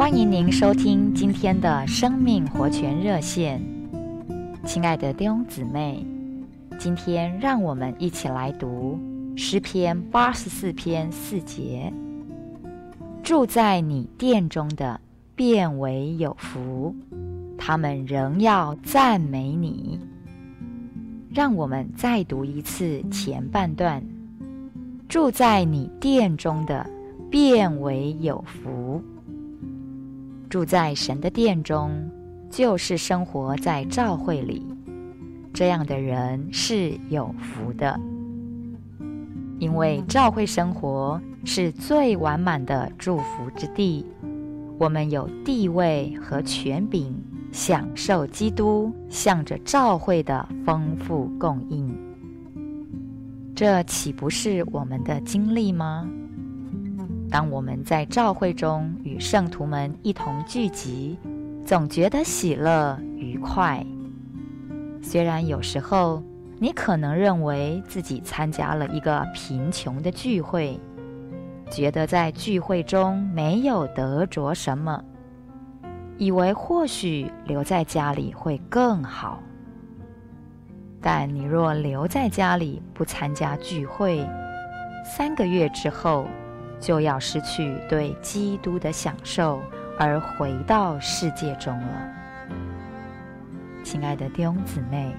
欢迎您收听今天的生命活泉热线，亲爱的弟兄姊妹，今天让我们一起来读诗篇八十四篇四节：住在你殿中的，变为有福，他们仍要赞美你。让我们再读一次前半段：住在你殿中的，变为有福。住在神的殿中，就是生活在教会里，这样的人是有福的。因为教会生活是最完满的祝福之地，我们有地位和权柄，享受基督向着教会的丰富供应。这岂不是我们的经历吗？当我们在教会中与圣徒们一同聚集，总觉得喜乐愉快。虽然有时候你可能认为自己参加了一个贫穷的聚会，觉得在聚会中没有得着什么，以为或许留在家里会更好。但你若留在家里不参加聚会，三个月之后，就要失去对基督的享受，而回到世界中了。亲爱的弟兄姊妹，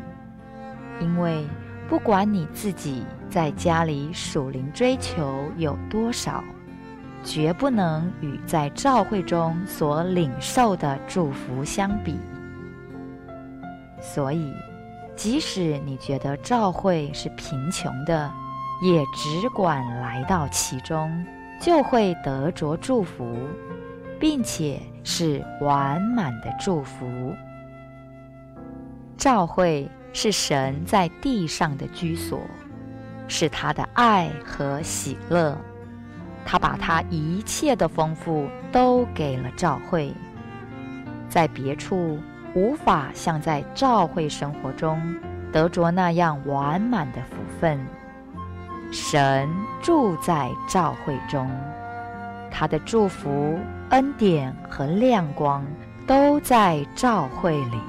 因为不管你自己在家里属灵追求有多少，绝不能与在教会中所领受的祝福相比。所以，即使你觉得教会是贫穷的，也只管来到其中。就会得着祝福，并且是完满的祝福。教会是神在地上的居所，是他的爱和喜乐。他把他一切的丰富都给了教会，在别处无法像在教会生活中得着那样完满的福分。神住在教会中，他的祝福、恩典和亮光都在教会里。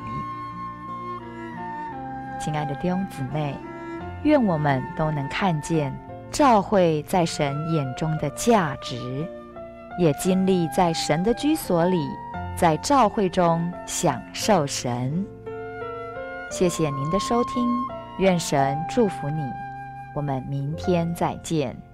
亲爱的弟兄姊妹，愿我们都能看见教会在神眼中的价值，也经历在神的居所里，在教会中享受神。谢谢您的收听，愿神祝福你。我们明天再见。